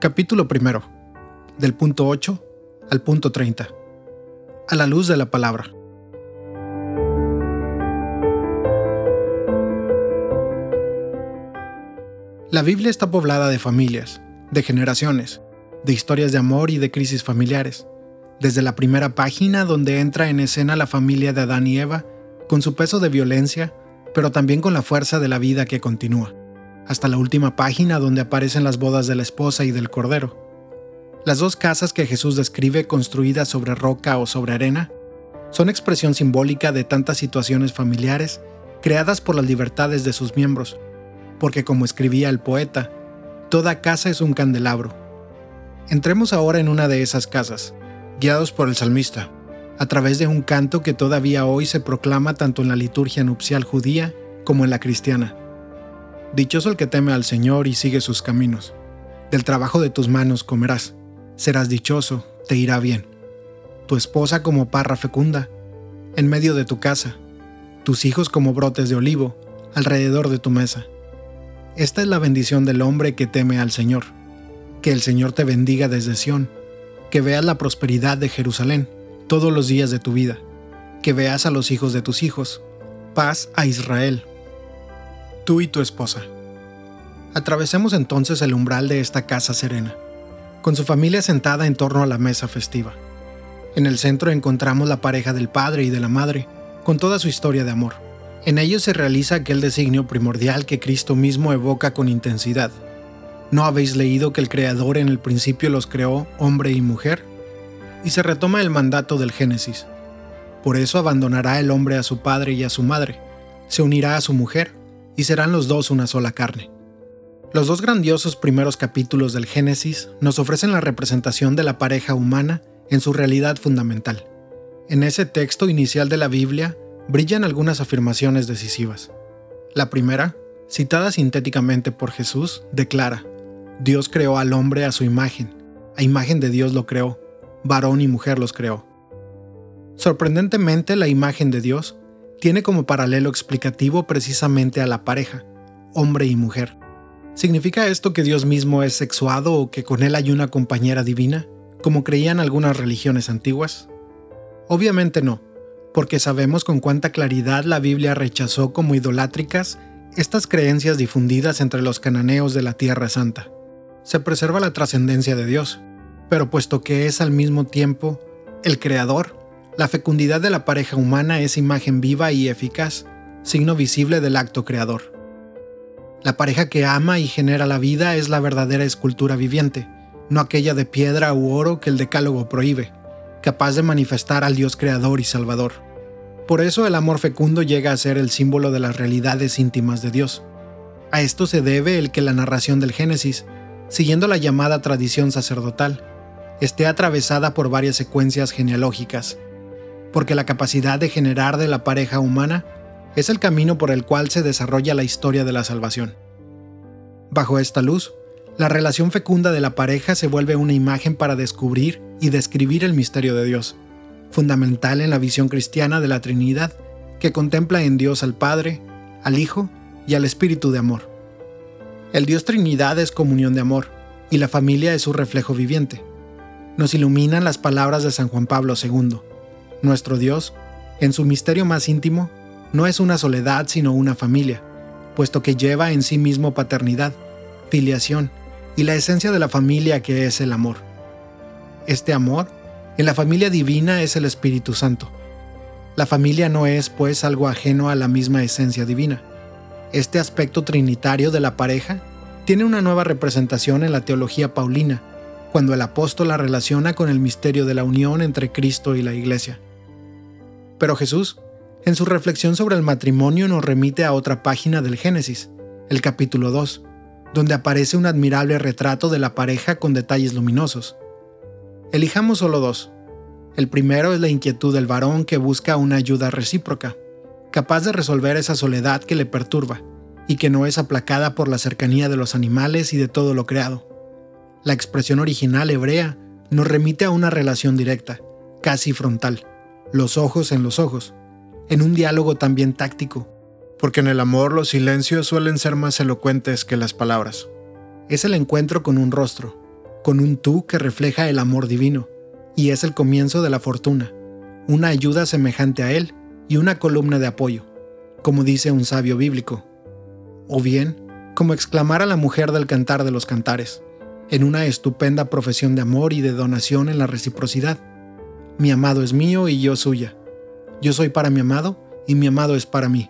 Capítulo primero. Del punto 8 al punto 30. A la luz de la palabra. La Biblia está poblada de familias, de generaciones, de historias de amor y de crisis familiares. Desde la primera página donde entra en escena la familia de Adán y Eva, con su peso de violencia, pero también con la fuerza de la vida que continúa hasta la última página donde aparecen las bodas de la esposa y del cordero. Las dos casas que Jesús describe construidas sobre roca o sobre arena son expresión simbólica de tantas situaciones familiares creadas por las libertades de sus miembros, porque como escribía el poeta, toda casa es un candelabro. Entremos ahora en una de esas casas, guiados por el salmista, a través de un canto que todavía hoy se proclama tanto en la liturgia nupcial judía como en la cristiana. Dichoso el que teme al Señor y sigue sus caminos. Del trabajo de tus manos comerás. Serás dichoso, te irá bien. Tu esposa como parra fecunda, en medio de tu casa. Tus hijos como brotes de olivo, alrededor de tu mesa. Esta es la bendición del hombre que teme al Señor. Que el Señor te bendiga desde Sión. Que veas la prosperidad de Jerusalén todos los días de tu vida. Que veas a los hijos de tus hijos. Paz a Israel tú y tu esposa. Atravesemos entonces el umbral de esta casa serena, con su familia sentada en torno a la mesa festiva. En el centro encontramos la pareja del padre y de la madre, con toda su historia de amor. En ellos se realiza aquel designio primordial que Cristo mismo evoca con intensidad. ¿No habéis leído que el Creador en el principio los creó hombre y mujer? Y se retoma el mandato del Génesis. Por eso abandonará el hombre a su padre y a su madre, se unirá a su mujer, y serán los dos una sola carne. Los dos grandiosos primeros capítulos del Génesis nos ofrecen la representación de la pareja humana en su realidad fundamental. En ese texto inicial de la Biblia brillan algunas afirmaciones decisivas. La primera, citada sintéticamente por Jesús, declara, Dios creó al hombre a su imagen, a imagen de Dios lo creó, varón y mujer los creó. Sorprendentemente, la imagen de Dios tiene como paralelo explicativo precisamente a la pareja, hombre y mujer. ¿Significa esto que Dios mismo es sexuado o que con él hay una compañera divina, como creían algunas religiones antiguas? Obviamente no, porque sabemos con cuánta claridad la Biblia rechazó como idolátricas estas creencias difundidas entre los cananeos de la Tierra Santa. Se preserva la trascendencia de Dios, pero puesto que es al mismo tiempo el Creador, la fecundidad de la pareja humana es imagen viva y eficaz, signo visible del acto creador. La pareja que ama y genera la vida es la verdadera escultura viviente, no aquella de piedra u oro que el decálogo prohíbe, capaz de manifestar al Dios creador y salvador. Por eso el amor fecundo llega a ser el símbolo de las realidades íntimas de Dios. A esto se debe el que la narración del Génesis, siguiendo la llamada tradición sacerdotal, esté atravesada por varias secuencias genealógicas, porque la capacidad de generar de la pareja humana es el camino por el cual se desarrolla la historia de la salvación. Bajo esta luz, la relación fecunda de la pareja se vuelve una imagen para descubrir y describir el misterio de Dios, fundamental en la visión cristiana de la Trinidad, que contempla en Dios al Padre, al Hijo y al Espíritu de amor. El Dios Trinidad es comunión de amor, y la familia es su reflejo viviente. Nos iluminan las palabras de San Juan Pablo II. Nuestro Dios, en su misterio más íntimo, no es una soledad sino una familia, puesto que lleva en sí mismo paternidad, filiación y la esencia de la familia que es el amor. Este amor, en la familia divina, es el Espíritu Santo. La familia no es, pues, algo ajeno a la misma esencia divina. Este aspecto trinitario de la pareja tiene una nueva representación en la teología paulina, cuando el apóstol la relaciona con el misterio de la unión entre Cristo y la Iglesia. Pero Jesús, en su reflexión sobre el matrimonio, nos remite a otra página del Génesis, el capítulo 2, donde aparece un admirable retrato de la pareja con detalles luminosos. Elijamos solo dos. El primero es la inquietud del varón que busca una ayuda recíproca, capaz de resolver esa soledad que le perturba y que no es aplacada por la cercanía de los animales y de todo lo creado. La expresión original hebrea nos remite a una relación directa, casi frontal, los ojos en los ojos, en un diálogo también táctico, porque en el amor los silencios suelen ser más elocuentes que las palabras. Es el encuentro con un rostro, con un tú que refleja el amor divino, y es el comienzo de la fortuna, una ayuda semejante a él y una columna de apoyo, como dice un sabio bíblico. O bien, como exclamar a la mujer del cantar de los cantares, en una estupenda profesión de amor y de donación en la reciprocidad. Mi amado es mío y yo suya. Yo soy para mi amado y mi amado es para mí.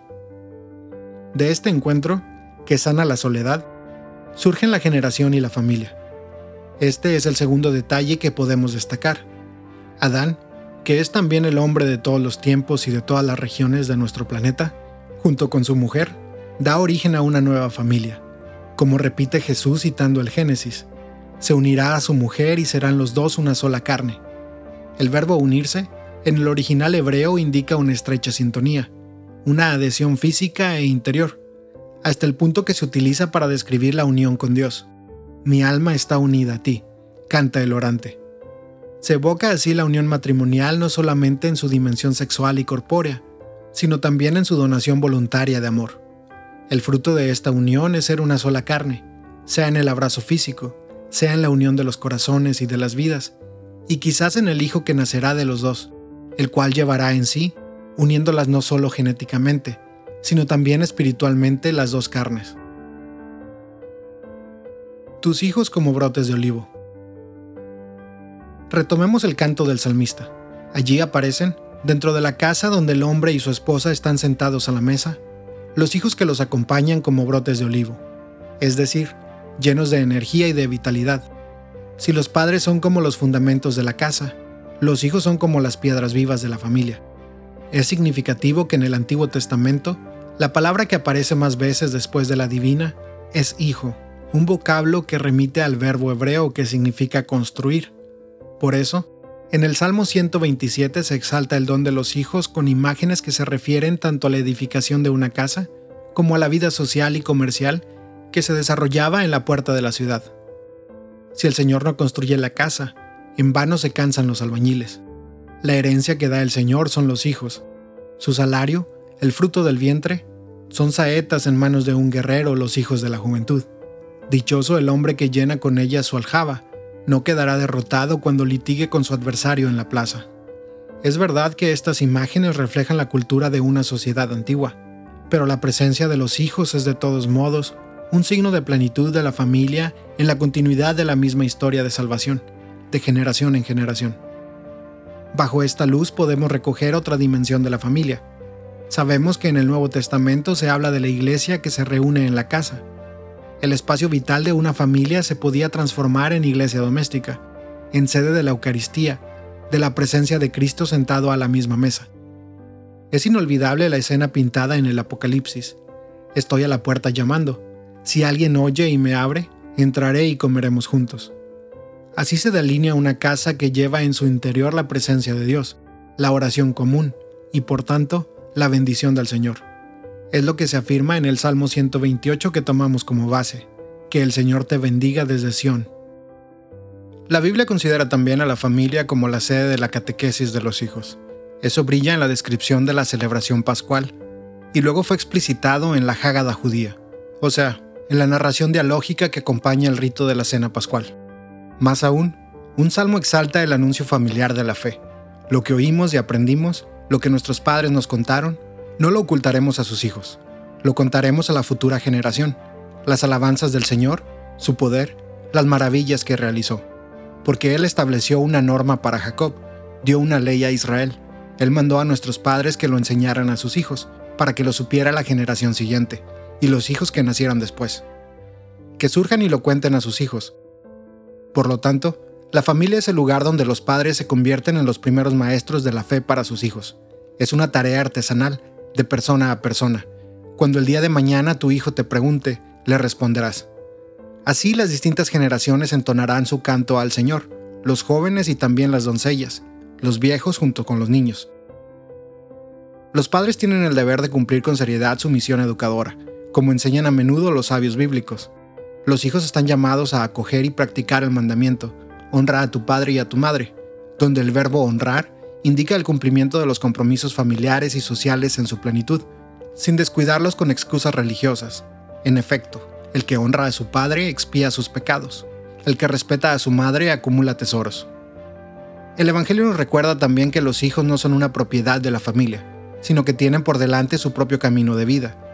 De este encuentro, que sana la soledad, surgen la generación y la familia. Este es el segundo detalle que podemos destacar. Adán, que es también el hombre de todos los tiempos y de todas las regiones de nuestro planeta, junto con su mujer, da origen a una nueva familia, como repite Jesús citando el Génesis. Se unirá a su mujer y serán los dos una sola carne. El verbo unirse, en el original hebreo, indica una estrecha sintonía, una adhesión física e interior, hasta el punto que se utiliza para describir la unión con Dios. Mi alma está unida a ti, canta el orante. Se evoca así la unión matrimonial no solamente en su dimensión sexual y corpórea, sino también en su donación voluntaria de amor. El fruto de esta unión es ser una sola carne, sea en el abrazo físico, sea en la unión de los corazones y de las vidas, y quizás en el hijo que nacerá de los dos, el cual llevará en sí, uniéndolas no solo genéticamente, sino también espiritualmente las dos carnes. Tus hijos como brotes de olivo. Retomemos el canto del salmista. Allí aparecen, dentro de la casa donde el hombre y su esposa están sentados a la mesa, los hijos que los acompañan como brotes de olivo, es decir, llenos de energía y de vitalidad. Si los padres son como los fundamentos de la casa, los hijos son como las piedras vivas de la familia. Es significativo que en el Antiguo Testamento, la palabra que aparece más veces después de la divina es hijo, un vocablo que remite al verbo hebreo que significa construir. Por eso, en el Salmo 127 se exalta el don de los hijos con imágenes que se refieren tanto a la edificación de una casa como a la vida social y comercial que se desarrollaba en la puerta de la ciudad. Si el Señor no construye la casa, en vano se cansan los albañiles. La herencia que da el Señor son los hijos. Su salario, el fruto del vientre, son saetas en manos de un guerrero los hijos de la juventud. Dichoso el hombre que llena con ella su aljaba, no quedará derrotado cuando litigue con su adversario en la plaza. Es verdad que estas imágenes reflejan la cultura de una sociedad antigua, pero la presencia de los hijos es de todos modos un signo de plenitud de la familia en la continuidad de la misma historia de salvación, de generación en generación. Bajo esta luz podemos recoger otra dimensión de la familia. Sabemos que en el Nuevo Testamento se habla de la iglesia que se reúne en la casa, el espacio vital de una familia se podía transformar en iglesia doméstica, en sede de la Eucaristía, de la presencia de Cristo sentado a la misma mesa. Es inolvidable la escena pintada en el Apocalipsis. Estoy a la puerta llamando. Si alguien oye y me abre, entraré y comeremos juntos. Así se delinea una casa que lleva en su interior la presencia de Dios, la oración común y por tanto la bendición del Señor. Es lo que se afirma en el Salmo 128 que tomamos como base, que el Señor te bendiga desde Sión. La Biblia considera también a la familia como la sede de la catequesis de los hijos. Eso brilla en la descripción de la celebración pascual, y luego fue explicitado en la Hágada judía, o sea, en la narración dialógica que acompaña el rito de la cena pascual. Más aún, un salmo exalta el anuncio familiar de la fe, lo que oímos y aprendimos, lo que nuestros padres nos contaron no lo ocultaremos a sus hijos, lo contaremos a la futura generación, las alabanzas del Señor, su poder, las maravillas que realizó. Porque Él estableció una norma para Jacob, dio una ley a Israel, Él mandó a nuestros padres que lo enseñaran a sus hijos, para que lo supiera la generación siguiente, y los hijos que nacieran después. Que surjan y lo cuenten a sus hijos. Por lo tanto, la familia es el lugar donde los padres se convierten en los primeros maestros de la fe para sus hijos. Es una tarea artesanal de persona a persona. Cuando el día de mañana tu hijo te pregunte, le responderás. Así las distintas generaciones entonarán su canto al Señor, los jóvenes y también las doncellas, los viejos junto con los niños. Los padres tienen el deber de cumplir con seriedad su misión educadora, como enseñan a menudo los sabios bíblicos. Los hijos están llamados a acoger y practicar el mandamiento, honra a tu padre y a tu madre, donde el verbo honrar indica el cumplimiento de los compromisos familiares y sociales en su plenitud, sin descuidarlos con excusas religiosas. En efecto, el que honra a su padre expía sus pecados, el que respeta a su madre acumula tesoros. El Evangelio nos recuerda también que los hijos no son una propiedad de la familia, sino que tienen por delante su propio camino de vida.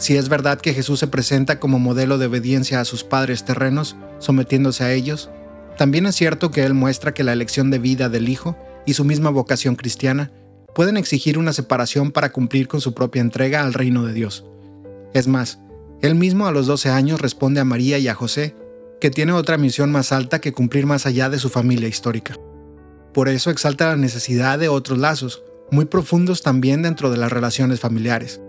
Si es verdad que Jesús se presenta como modelo de obediencia a sus padres terrenos, sometiéndose a ellos, también es cierto que Él muestra que la elección de vida del Hijo y su misma vocación cristiana pueden exigir una separación para cumplir con su propia entrega al reino de Dios. Es más, Él mismo a los 12 años responde a María y a José que tiene otra misión más alta que cumplir más allá de su familia histórica. Por eso exalta la necesidad de otros lazos, muy profundos también dentro de las relaciones familiares.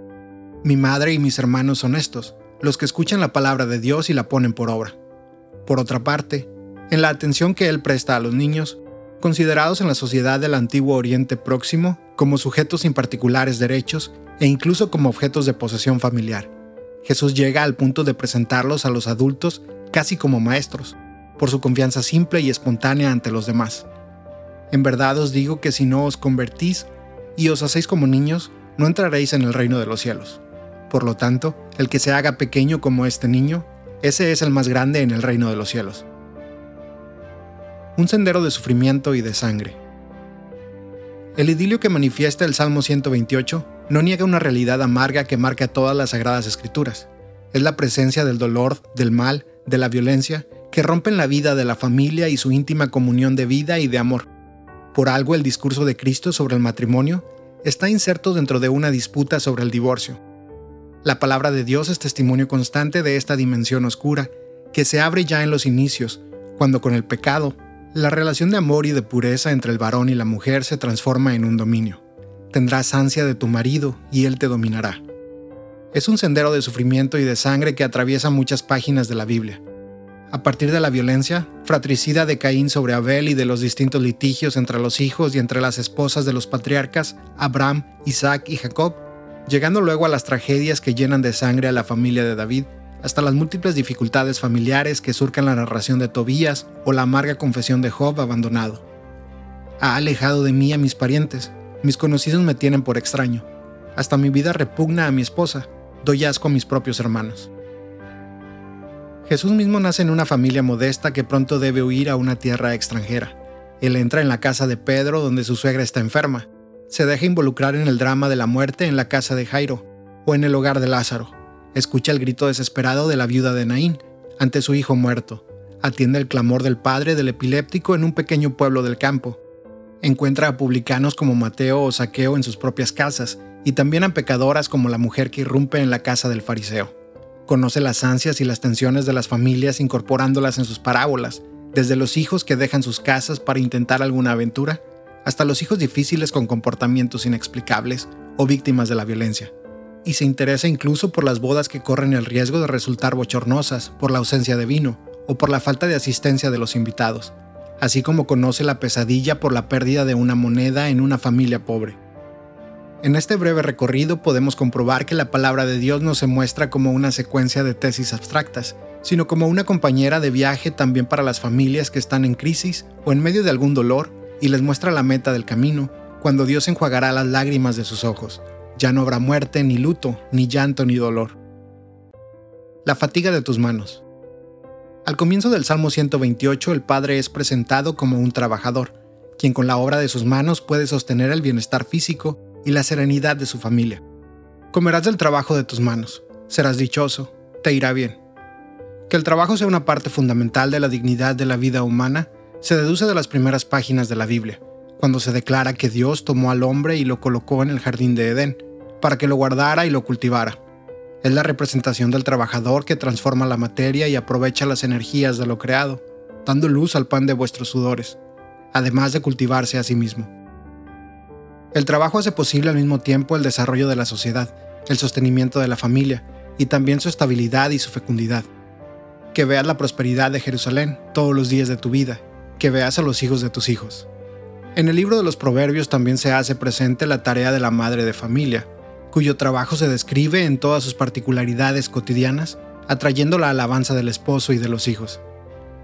Mi madre y mis hermanos son estos, los que escuchan la palabra de Dios y la ponen por obra. Por otra parte, en la atención que él presta a los niños, considerados en la sociedad del antiguo Oriente Próximo como sujetos sin particulares derechos e incluso como objetos de posesión familiar. Jesús llega al punto de presentarlos a los adultos casi como maestros, por su confianza simple y espontánea ante los demás. En verdad os digo que si no os convertís y os hacéis como niños, no entraréis en el reino de los cielos. Por lo tanto, el que se haga pequeño como este niño, ese es el más grande en el reino de los cielos. Un sendero de sufrimiento y de sangre. El idilio que manifiesta el Salmo 128 no niega una realidad amarga que marca todas las sagradas escrituras. Es la presencia del dolor, del mal, de la violencia, que rompen la vida de la familia y su íntima comunión de vida y de amor. Por algo el discurso de Cristo sobre el matrimonio está inserto dentro de una disputa sobre el divorcio. La palabra de Dios es testimonio constante de esta dimensión oscura, que se abre ya en los inicios, cuando con el pecado, la relación de amor y de pureza entre el varón y la mujer se transforma en un dominio. Tendrás ansia de tu marido y él te dominará. Es un sendero de sufrimiento y de sangre que atraviesa muchas páginas de la Biblia a partir de la violencia fratricida de Caín sobre Abel y de los distintos litigios entre los hijos y entre las esposas de los patriarcas Abraham, Isaac y Jacob, llegando luego a las tragedias que llenan de sangre a la familia de David, hasta las múltiples dificultades familiares que surcan la narración de Tobías o la amarga confesión de Job abandonado. Ha alejado de mí a mis parientes, mis conocidos me tienen por extraño, hasta mi vida repugna a mi esposa, doy asco a mis propios hermanos. Jesús mismo nace en una familia modesta que pronto debe huir a una tierra extranjera. Él entra en la casa de Pedro donde su suegra está enferma. Se deja involucrar en el drama de la muerte en la casa de Jairo o en el hogar de Lázaro. Escucha el grito desesperado de la viuda de Naín ante su hijo muerto. Atiende el clamor del padre del epiléptico en un pequeño pueblo del campo. Encuentra a publicanos como Mateo o Saqueo en sus propias casas y también a pecadoras como la mujer que irrumpe en la casa del fariseo. Conoce las ansias y las tensiones de las familias incorporándolas en sus parábolas, desde los hijos que dejan sus casas para intentar alguna aventura, hasta los hijos difíciles con comportamientos inexplicables o víctimas de la violencia. Y se interesa incluso por las bodas que corren el riesgo de resultar bochornosas por la ausencia de vino o por la falta de asistencia de los invitados, así como conoce la pesadilla por la pérdida de una moneda en una familia pobre. En este breve recorrido podemos comprobar que la palabra de Dios no se muestra como una secuencia de tesis abstractas, sino como una compañera de viaje también para las familias que están en crisis o en medio de algún dolor y les muestra la meta del camino, cuando Dios enjuagará las lágrimas de sus ojos. Ya no habrá muerte, ni luto, ni llanto, ni dolor. La fatiga de tus manos. Al comienzo del Salmo 128 el Padre es presentado como un trabajador, quien con la obra de sus manos puede sostener el bienestar físico y la serenidad de su familia. Comerás del trabajo de tus manos, serás dichoso, te irá bien. Que el trabajo sea una parte fundamental de la dignidad de la vida humana se deduce de las primeras páginas de la Biblia, cuando se declara que Dios tomó al hombre y lo colocó en el jardín de Edén, para que lo guardara y lo cultivara. Es la representación del trabajador que transforma la materia y aprovecha las energías de lo creado, dando luz al pan de vuestros sudores, además de cultivarse a sí mismo. El trabajo hace posible al mismo tiempo el desarrollo de la sociedad, el sostenimiento de la familia y también su estabilidad y su fecundidad. Que veas la prosperidad de Jerusalén todos los días de tu vida, que veas a los hijos de tus hijos. En el libro de los Proverbios también se hace presente la tarea de la madre de familia, cuyo trabajo se describe en todas sus particularidades cotidianas, atrayendo la alabanza del esposo y de los hijos.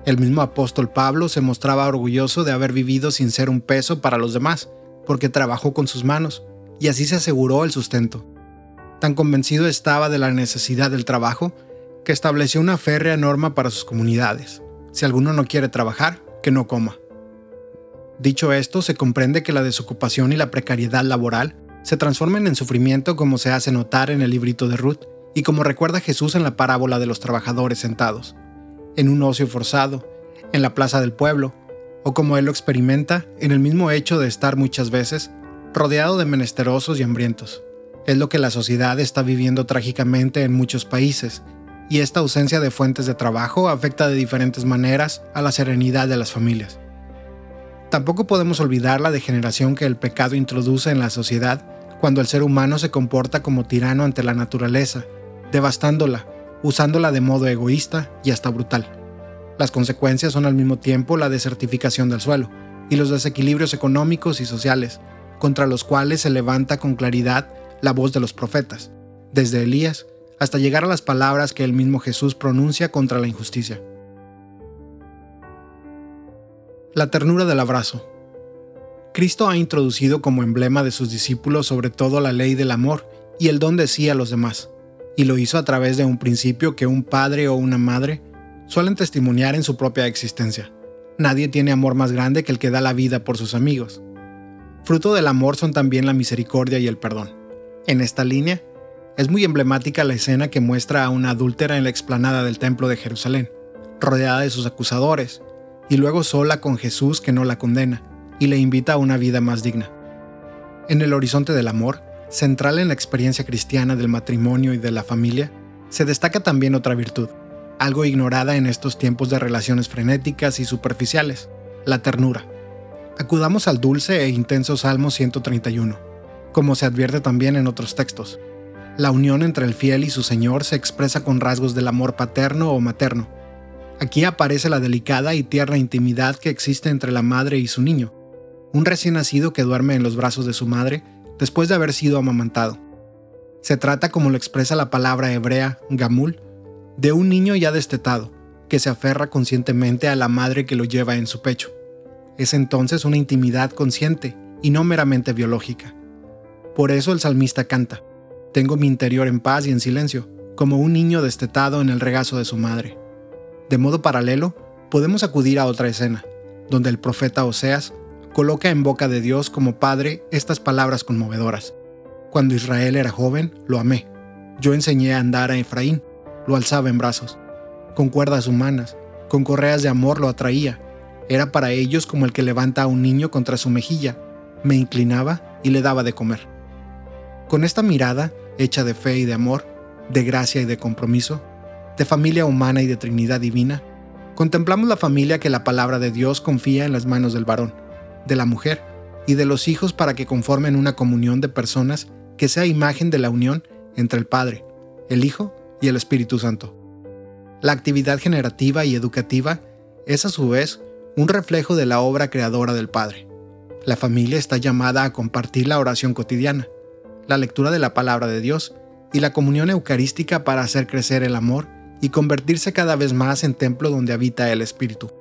El mismo apóstol Pablo se mostraba orgulloso de haber vivido sin ser un peso para los demás, porque trabajó con sus manos, y así se aseguró el sustento. Tan convencido estaba de la necesidad del trabajo, que estableció una férrea norma para sus comunidades. Si alguno no quiere trabajar, que no coma. Dicho esto, se comprende que la desocupación y la precariedad laboral se transformen en sufrimiento como se hace notar en el librito de Ruth y como recuerda Jesús en la parábola de los trabajadores sentados, en un ocio forzado, en la plaza del pueblo, o como él lo experimenta en el mismo hecho de estar muchas veces rodeado de menesterosos y hambrientos. Es lo que la sociedad está viviendo trágicamente en muchos países, y esta ausencia de fuentes de trabajo afecta de diferentes maneras a la serenidad de las familias. Tampoco podemos olvidar la degeneración que el pecado introduce en la sociedad cuando el ser humano se comporta como tirano ante la naturaleza, devastándola, usándola de modo egoísta y hasta brutal. Las consecuencias son al mismo tiempo la desertificación del suelo y los desequilibrios económicos y sociales, contra los cuales se levanta con claridad la voz de los profetas, desde Elías hasta llegar a las palabras que el mismo Jesús pronuncia contra la injusticia. La ternura del abrazo. Cristo ha introducido como emblema de sus discípulos sobre todo la ley del amor y el don de sí a los demás, y lo hizo a través de un principio que un padre o una madre suelen testimoniar en su propia existencia. Nadie tiene amor más grande que el que da la vida por sus amigos. Fruto del amor son también la misericordia y el perdón. En esta línea, es muy emblemática la escena que muestra a una adúltera en la explanada del Templo de Jerusalén, rodeada de sus acusadores, y luego sola con Jesús que no la condena y le invita a una vida más digna. En el horizonte del amor, central en la experiencia cristiana del matrimonio y de la familia, se destaca también otra virtud, algo ignorada en estos tiempos de relaciones frenéticas y superficiales, la ternura. Acudamos al dulce e intenso Salmo 131, como se advierte también en otros textos. La unión entre el fiel y su Señor se expresa con rasgos del amor paterno o materno. Aquí aparece la delicada y tierna intimidad que existe entre la madre y su niño, un recién nacido que duerme en los brazos de su madre después de haber sido amamantado. Se trata, como lo expresa la palabra hebrea gamul, de un niño ya destetado, que se aferra conscientemente a la madre que lo lleva en su pecho. Es entonces una intimidad consciente y no meramente biológica. Por eso el salmista canta, tengo mi interior en paz y en silencio, como un niño destetado en el regazo de su madre. De modo paralelo, podemos acudir a otra escena, donde el profeta Oseas coloca en boca de Dios como padre estas palabras conmovedoras. Cuando Israel era joven, lo amé. Yo enseñé a andar a Efraín, lo alzaba en brazos. Con cuerdas humanas, con correas de amor lo atraía. Era para ellos como el que levanta a un niño contra su mejilla. Me inclinaba y le daba de comer. Con esta mirada, hecha de fe y de amor, de gracia y de compromiso, de familia humana y de Trinidad divina, contemplamos la familia que la palabra de Dios confía en las manos del varón, de la mujer y de los hijos para que conformen una comunión de personas que sea imagen de la unión entre el Padre, el Hijo y el Espíritu Santo. La actividad generativa y educativa es a su vez un reflejo de la obra creadora del Padre. La familia está llamada a compartir la oración cotidiana, la lectura de la palabra de Dios y la comunión eucarística para hacer crecer el amor y convertirse cada vez más en templo donde habita el Espíritu.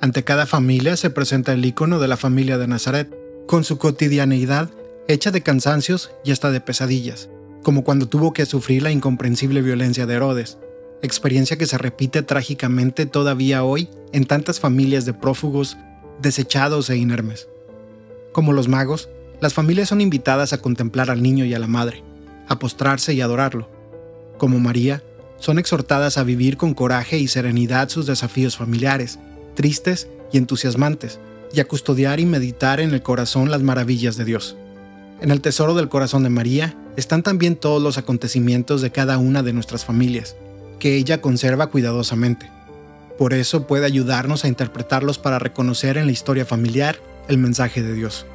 Ante cada familia se presenta el icono de la familia de Nazaret, con su cotidianeidad hecha de cansancios y hasta de pesadillas, como cuando tuvo que sufrir la incomprensible violencia de Herodes, experiencia que se repite trágicamente todavía hoy en tantas familias de prófugos, desechados e inermes. Como los magos, las familias son invitadas a contemplar al niño y a la madre, a postrarse y adorarlo. Como María, son exhortadas a vivir con coraje y serenidad sus desafíos familiares, tristes y entusiasmantes, y a custodiar y meditar en el corazón las maravillas de Dios. En el tesoro del corazón de María están también todos los acontecimientos de cada una de nuestras familias, que ella conserva cuidadosamente. Por eso puede ayudarnos a interpretarlos para reconocer en la historia familiar el mensaje de Dios.